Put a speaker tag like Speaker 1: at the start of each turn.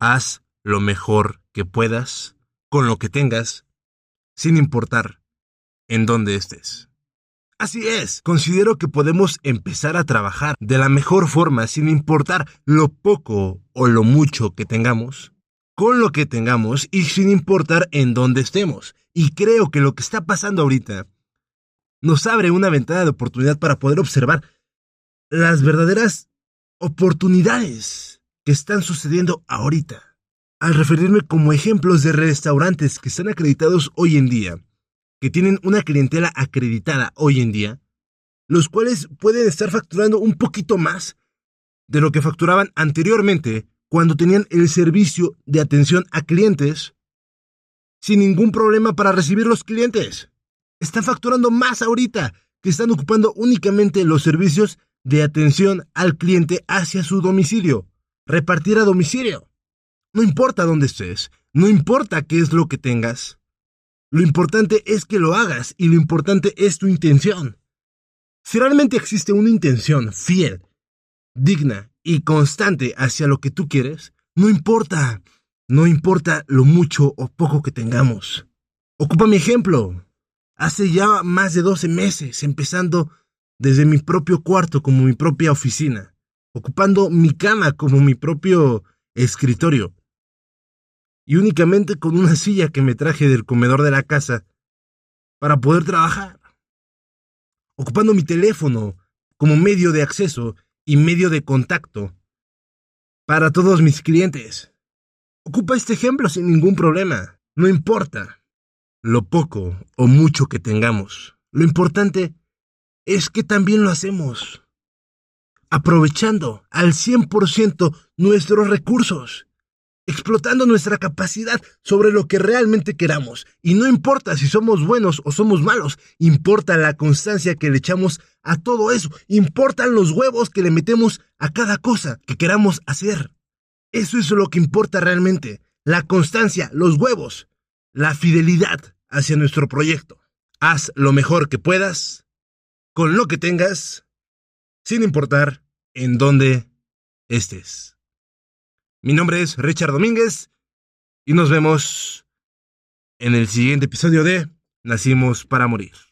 Speaker 1: Haz lo mejor que puedas con lo que tengas, sin importar en dónde estés. Así es, considero que podemos empezar a trabajar de la mejor forma sin importar lo poco o lo mucho que tengamos, con lo que tengamos y sin importar en dónde estemos. Y creo que lo que está pasando ahorita nos abre una ventana de oportunidad para poder observar las verdaderas oportunidades que están sucediendo ahorita. Al referirme como ejemplos de restaurantes que están acreditados hoy en día, que tienen una clientela acreditada hoy en día, los cuales pueden estar facturando un poquito más de lo que facturaban anteriormente cuando tenían el servicio de atención a clientes sin ningún problema para recibir los clientes. Están facturando más ahorita que están ocupando únicamente los servicios de atención al cliente hacia su domicilio, repartir a domicilio. No importa dónde estés, no importa qué es lo que tengas, lo importante es que lo hagas y lo importante es tu intención. Si realmente existe una intención fiel, digna y constante hacia lo que tú quieres, no importa, no importa lo mucho o poco que tengamos. Ocupa mi ejemplo. Hace ya más de 12 meses, empezando desde mi propio cuarto como mi propia oficina, ocupando mi cama como mi propio escritorio, y únicamente con una silla que me traje del comedor de la casa para poder trabajar, ocupando mi teléfono como medio de acceso y medio de contacto para todos mis clientes. Ocupa este ejemplo sin ningún problema, no importa lo poco o mucho que tengamos, lo importante es que también lo hacemos aprovechando al 100% nuestros recursos explotando nuestra capacidad sobre lo que realmente queramos. Y no importa si somos buenos o somos malos, importa la constancia que le echamos a todo eso, importan los huevos que le metemos a cada cosa que queramos hacer. Eso es lo que importa realmente, la constancia, los huevos, la fidelidad hacia nuestro proyecto. Haz lo mejor que puedas, con lo que tengas, sin importar en dónde estés. Mi nombre es Richard Domínguez y nos vemos en el siguiente episodio de Nacimos para Morir.